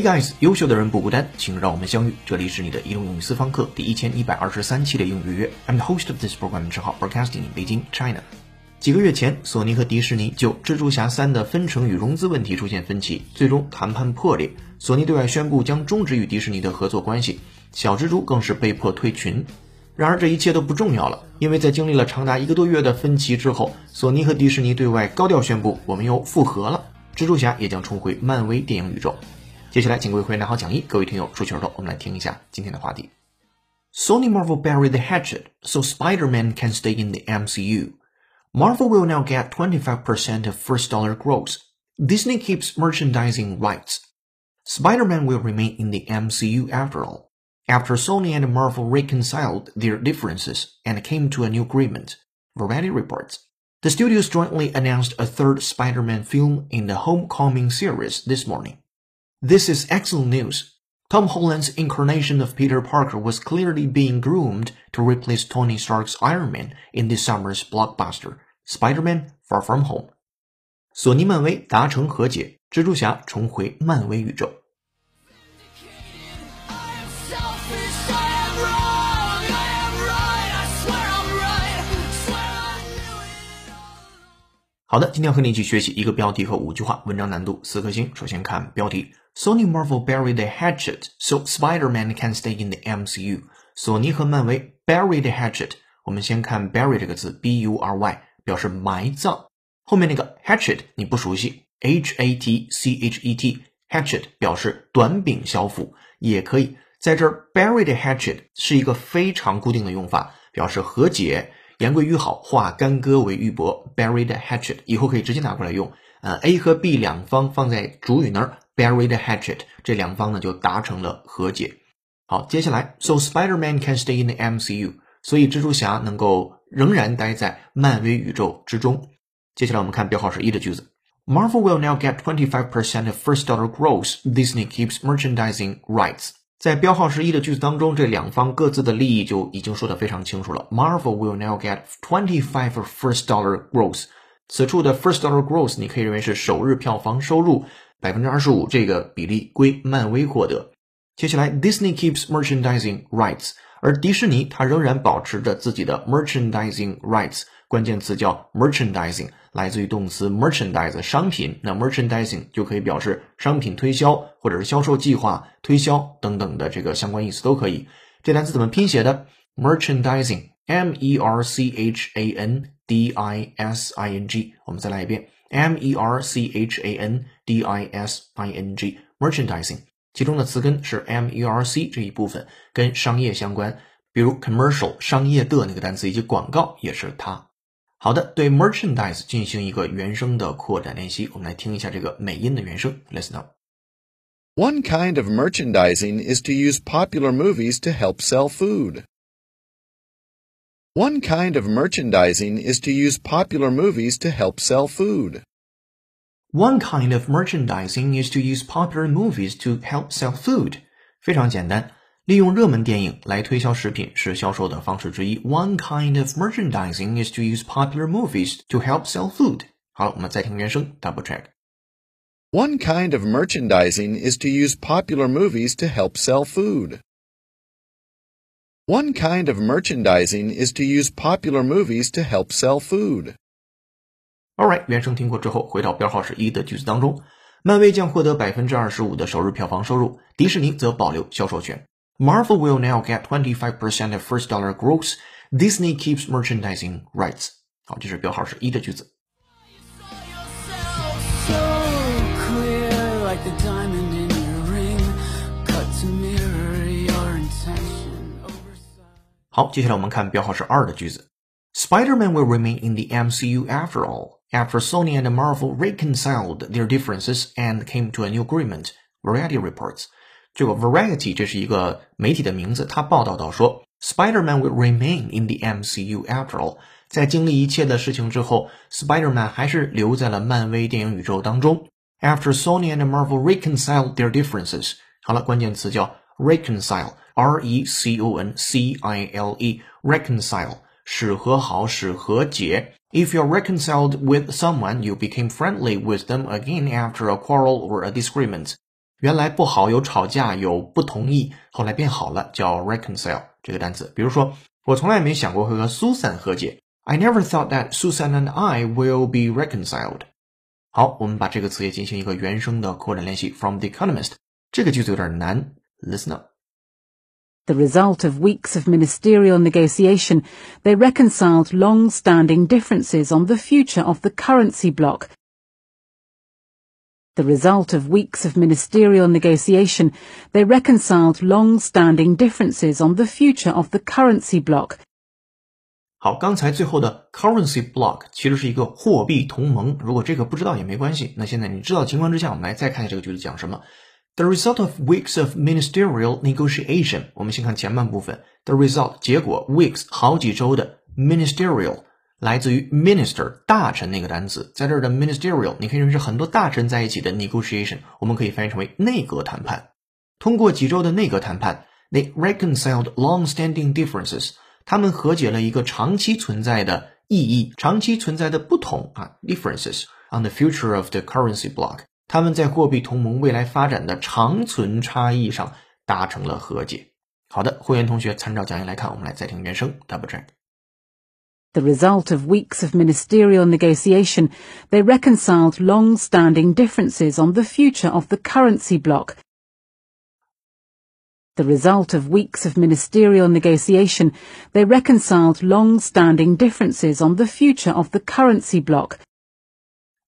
Hey guys，优秀的人不孤单，请让我们相遇。这里是你的移动英语私房课第一千一百二十三期的英语约。I'm the host of this program，之号 Broadcasting in Beijing, China。几个月前，索尼和迪士尼就《蜘蛛侠三》的分成与融资问题出现分歧，最终谈判破裂。索尼对外宣布将终止与迪士尼的合作关系，小蜘蛛更是被迫退群。然而这一切都不重要了，因为在经历了长达一个多月的分歧之后，索尼和迪士尼对外高调宣布，我们又复合了，蜘蛛侠也将重回漫威电影宇宙。接下来，请各位会员拿好讲义，各位听友竖起耳朵，我们来听一下今天的话题。Sony Marvel bury the hatchet so Spider-Man can stay in the MCU. Marvel will now get 25% of first dollar gross. Disney keeps merchandising rights. Spider-Man will remain in the MCU after all. After Sony and Marvel reconciled their differences and came to a new agreement, Variety reports. The studios jointly announced a third Spider-Man film in the Homecoming series this morning. This is excellent news. Tom Holland's incarnation of Peter Parker was clearly being groomed to replace Tony Stark's Iron Man in this summer's blockbuster, Spider-Man: Far From Home. 索尼漫威达成和解，蜘蛛侠重回漫威宇宙。 好的，今天要和你一起学习一个标题和五句话，文章难度四颗星。首先看标题：Sony Marvel bury the hatchet so Spider-Man can stay in the MCU。索尼和漫威 bury the hatchet。我们先看 bury 这个字，B-U-R-Y 表示埋葬。后面那个 hatchet 你不熟悉，H-A-T-C-H-E-T hatchet 表示短柄小斧，也可以在这儿 bury the hatchet 是一个非常固定的用法，表示和解。言归于好，化干戈为玉帛，bury the hatchet，以后可以直接拿过来用。呃，A 和 B 两方放在主语那儿，bury the hatchet，这两方呢就达成了和解。好，接下来，so Spider-Man can stay in the MCU，所以蜘蛛侠能够仍然待在漫威宇宙之中。接下来我们看标号是一的句子，Marvel will now get twenty-five percent of first dollar gross. Disney keeps merchandising rights. 在标号十一的句子当中，这两方各自的利益就已经说得非常清楚了。Marvel will now get twenty-five first dollar gross。此处的 first dollar gross，你可以认为是首日票房收入百分之二十五这个比例归漫威获得。接下来，Disney keeps merchandising rights，而迪士尼它仍然保持着自己的 merchandising rights。关键词叫 merchandising，来自于动词 merchandise 商品。那 merchandising 就可以表示商品推销或者是销售计划、推销等等的这个相关意思都可以。这单词怎么拼写的？merchandising，m e r c h a n d i s i n g。我们再来一遍，m e r c h a n d i s i n g，merchandising。其中的词根是 m e r c 这一部分，跟商业相关，比如 commercial 商业的那个单词以及广告也是它。好的，对 merchandise 进行一个原声的扩展练习，我们来听一下这个美音的原声。Listen up. One kind of merchandising is to use popular movies to help sell food. One kind of merchandising is to use popular movies to help sell food. One kind of merchandising is to use popular movies to help sell food. 非常简单。 利用热门电影来推销食品是销售的方式之一。One kind of merchandising is to use popular movies to help sell food。好了，我们再听原声，double check。One kind of merchandising is to use popular movies to help sell food. One kind of merchandising is to use popular movies to help sell food. Alright，原声听过之后，回到标号是一的句子当中，漫威将获得百分之二十五的首日票房收入，迪士尼则保留销售权。 Marvel will now get 25% of first dollar gross. Disney keeps merchandising rights. 好，这是标号是一的句子。好，接下来我们看标号是二的句子。Spider-Man will remain in the MCU after all, after Sony and Marvel reconciled their differences and came to a new agreement. Variety reports. 这个 Variety 这是一个媒体的名字，它报道到说，Spider-Man will remain in the MCU after all。在经历一切的事情之后，Spider-Man 还是留在了漫威电影宇宙当中。After Sony and Marvel reconciled their differences，好了，关键词叫 reconcile，R E C O N C I L E，reconcile 使和好，使和解。If you're reconciled with someone, you became friendly with them again after a quarrel or a disagreement. 原来不好，有吵架，有不同意，后来变好了，叫 reconcile 这个单词。比如说，我从来没想过会和 Susan 和解。I never thought that Susan and I will be reconciled。好，我们把这个词也进行一个原声的扩展练习。From The Economist，这个句子有点难，Listen up。The result of weeks of ministerial negotiation, they reconciled long-standing differences on the future of the currency bloc the result of weeks of ministerial negotiation, they reconciled long-standing differences on the future of the currency bloc. 好，刚才最后的 currency bloc 其实是一个货币同盟。如果这个不知道也没关系。那现在你知道情况之下，我们来再看一下这个句子讲什么。The result of weeks of ministerial negotiation，我们先看前半部分。The result 结果 weeks 好几周的 ministerial 来自于 minister 大臣那个单词，在这儿的 ministerial 你可以认识很多大臣在一起的 negotiation，我们可以翻译成为内阁谈判。通过几周的内阁谈判，they reconciled long-standing differences，他们和解了一个长期存在的异议、长期存在的不同啊 differences on the future of the currency block，他们在货币同盟未来发展的长存差异上达成了和解。好的，会员同学参照讲义来看，我们来再听原声 double check。the result of weeks of ministerial negotiation, they reconciled long-standing differences on the future of the currency bloc. The result of weeks of ministerial negotiation, they reconciled long-standing differences on the future of the currency bloc.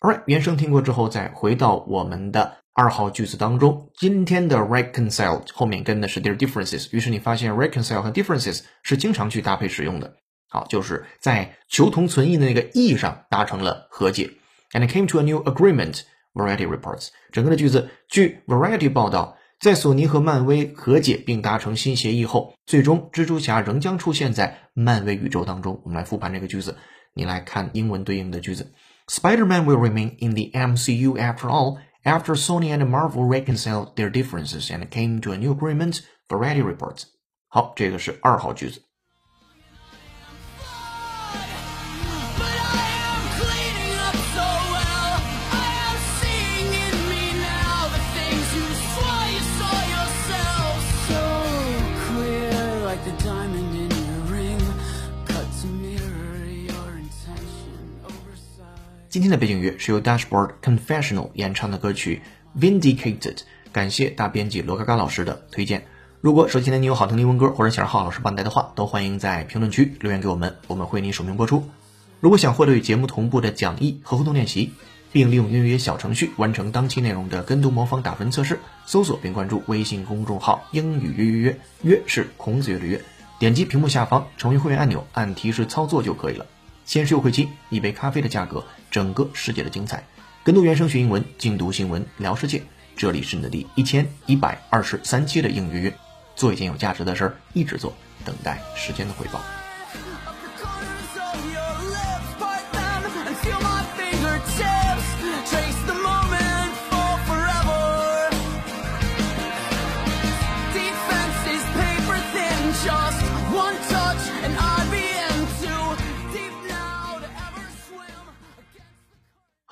Alright，原声听过之后，再回到我们的二号句子当中。今天的 reconcile 后面跟的是 their differences，于是你发现 reconcile 和 differences 是经常去搭配使用的。 好，就是在求同存异的那个义上达成了和解。And came to a new agreement. Variety reports. 整个的句子，据 Variety 报道，在索尼和漫威和解并达成新协议后，最终蜘蛛侠仍将出现在漫威宇宙当中。我们来复盘这个句子，你来看英文对应的句子：Spider-Man will remain in the MCU after all. After Sony and Marvel reconciled their differences and came to a new agreement, Variety reports. 好，这个是二号句子。今天的背景乐是由 Dashboard Confessional 演唱的歌曲 Vindicated，感谢大编辑罗嘎嘎老师的推荐。如果手机前你有好听的英文歌，或者想让浩老师帮你带的话，都欢迎在评论区留言给我们，我们会你署名播出。如果想获得与节目同步的讲义和互动练习，并利用音乐小程序完成当期内容的跟读模仿打分测试，搜索并关注微信公众号“英语约约约”，约是孔子约的约，点击屏幕下方成为会员按钮，按提示操作就可以了。限时优惠期，一杯咖啡的价格，整个世界的精彩。跟读原声学英文，精读新闻聊世界。这里是你的第一千一百二十三期的英语月，做一件有价值的事儿，一直做，等待时间的回报。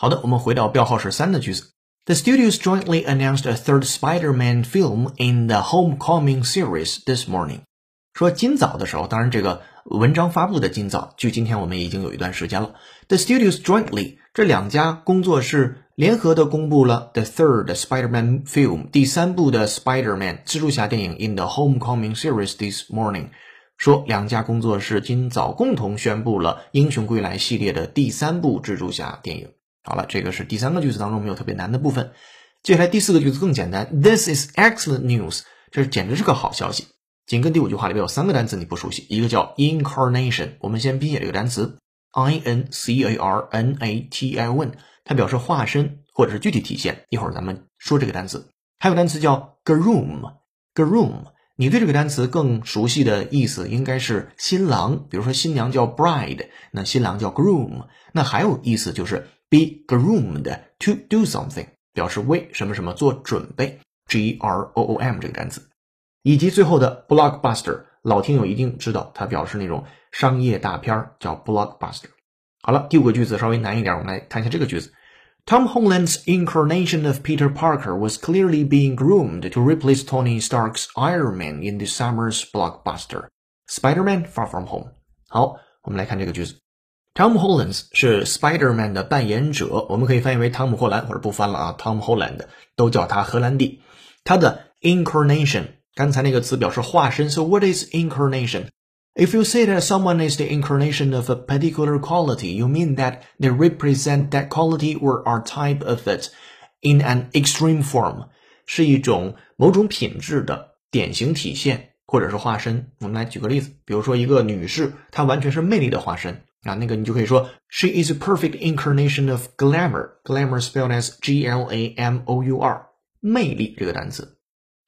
好的，我们回到标号是三的句子。The studios jointly announced a third Spider-Man film in the Homecoming series this morning。说今早的时候，当然这个文章发布的今早，距今天我们已经有一段时间了。The studios jointly 这两家工作室联合的公布了 the third Spider-Man film 第三部的 Spider-Man 蜘蛛侠电影 in the Homecoming series this morning。说两家工作室今早共同宣布了《英雄归来》系列的第三部蜘蛛侠电影。好了，这个是第三个句子当中没有特别难的部分。接下来第四个句子更简单，This is excellent news，这简直是个好消息。紧跟第五句话里边有三个单词你不熟悉，一个叫 incarnation，我们先拼写这个单词 i n c a r n a t i o n，它表示化身或者是具体体现。一会儿咱们说这个单词。还有单词叫 groom，groom，你对这个单词更熟悉的意思应该是新郎，比如说新娘叫 bride，那新郎叫 groom。那还有意思就是。be groomed to do something，表示为什么什么做准备，g r o o m 这个单词，以及最后的 blockbuster，老听友一定知道，它表示那种商业大片儿，叫 blockbuster。好了，第五个句子稍微难一点，我们来看一下这个句子 Tom Holland's incarnation of Peter Parker was clearly being groomed to replace Tony Stark's Iron Man in this summer's blockbuster Spider-Man: Far From Home. 好，我们来看这个句子。 Tom Holland 是 Spider-Man 的扮演者，我们可以翻译为汤姆·霍兰，或者不翻了啊，Tom Holland 都叫他荷兰弟。他的 incarnation，刚才那个词表示化身，so what is incarnation？If you say that someone is the incarnation of a particular quality, you mean that they represent that quality or are type of it in an extreme form，是一种某种品质的典型体现或者是化身。我们来举个例子，比如说一个女士，她完全是魅力的化身啊，那个你就可以说 She is a perfect incarnation of glamour. Glamour spelled as G-L-A-M-O-U-R，魅力这个单词。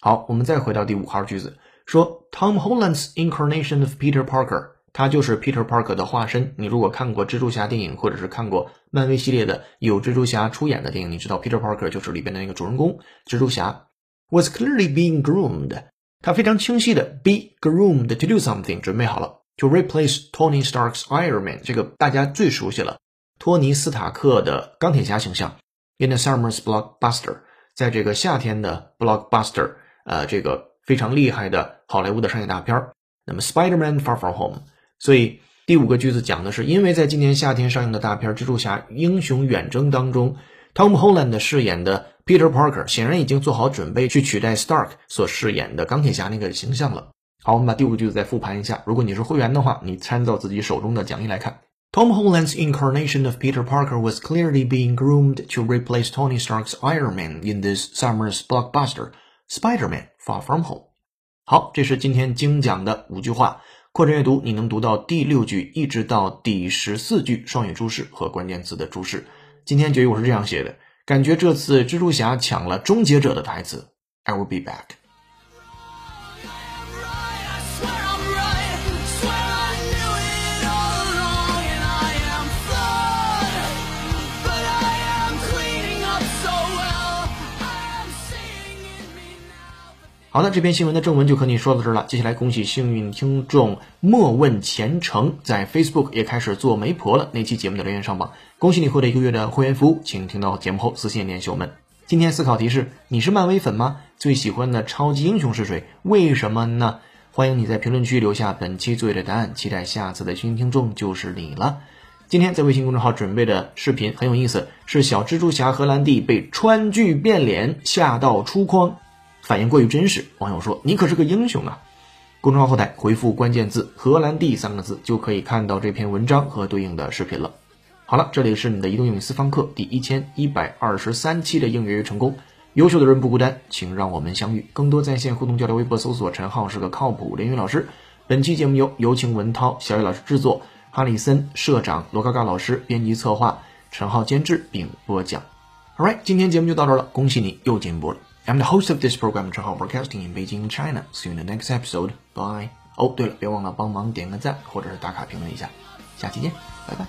好，我们再回到第五号句子。说 Tom Holland's incarnation of Peter Parker，他就是 Peter Parker 的化身。你如果看过蜘蛛侠电影，或者是看过漫威系列的有蜘蛛侠出演的电影，你知道 Peter Parker 就是里边的那个主人公蜘蛛侠。Was clearly being groomed，他非常清晰的 be groomed to do something，准备好了 to replace Tony Stark's Iron Man，这个大家最熟悉了，托尼斯塔克的钢铁侠形象。In the summer's blockbuster，在这个夏天的 blockbuster，呃，这个。非常厉害的好莱坞的商业大片儿。那么《Spider-Man: Far From Home》，所以第五个句子讲的是，因为在今年夏天上映的大片《蜘蛛侠：英雄远征》当中，Tom Holland 饰演的 Peter Parker 显然已经做好准备去取代 Stark 所饰演的钢铁侠那个形象了。好，我们把第五个句子再复盘一下。如果你是会员的话，你参照自己手中的讲义来看。Tom Holland's incarnation of Peter Parker was clearly being groomed to replace Tony Stark's Iron Man in this summer's blockbuster. Spider-Man Far From Home，好，这是今天精讲的五句话。扩展阅读，你能读到第六句一直到第十四句双语注释和关键词的注释。今天结语我是这样写的：感觉这次蜘蛛侠抢了终结者的台词。I will be back。好的，这篇新闻的正文就和你说到这儿了。接下来，恭喜幸运听众莫问前程在 Facebook 也开始做媒婆了。那期节目的留言上榜，恭喜你获得一个月的会员服务，请听到节目后私信联系我们。今天思考题是：你是漫威粉吗？最喜欢的超级英雄是谁？为什么呢？欢迎你在评论区留下本期作业的答案，期待下次的幸运听众就是你了。今天在微信公众号准备的视频很有意思，是小蜘蛛侠荷兰弟被川剧变脸吓到出框。反应过于真实，网友说：“你可是个英雄啊！”公众号后台回复关键字“荷兰弟”三个字，就可以看到这篇文章和对应的视频了。好了，这里是你的移动英语私房课第一千一百二十三期的英语成功。优秀的人不孤单，请让我们相遇。更多在线互动交流，微博搜索“陈浩是个靠谱的英语老师”。本期节目由有请文涛、小雨老师制作，哈里森社长、罗嘎嘎老师编辑策划，陈浩监制并播讲。All right，今天节目就到这了，恭喜你又进步了。I'm the host of this program, Chao Broadcasting in Beijing, China. See you in the next episode. Bye. 哦，对了，别忘了帮忙点个赞，或者是打卡评论一下。下期见，拜拜。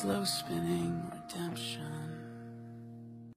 Slow spinning redemption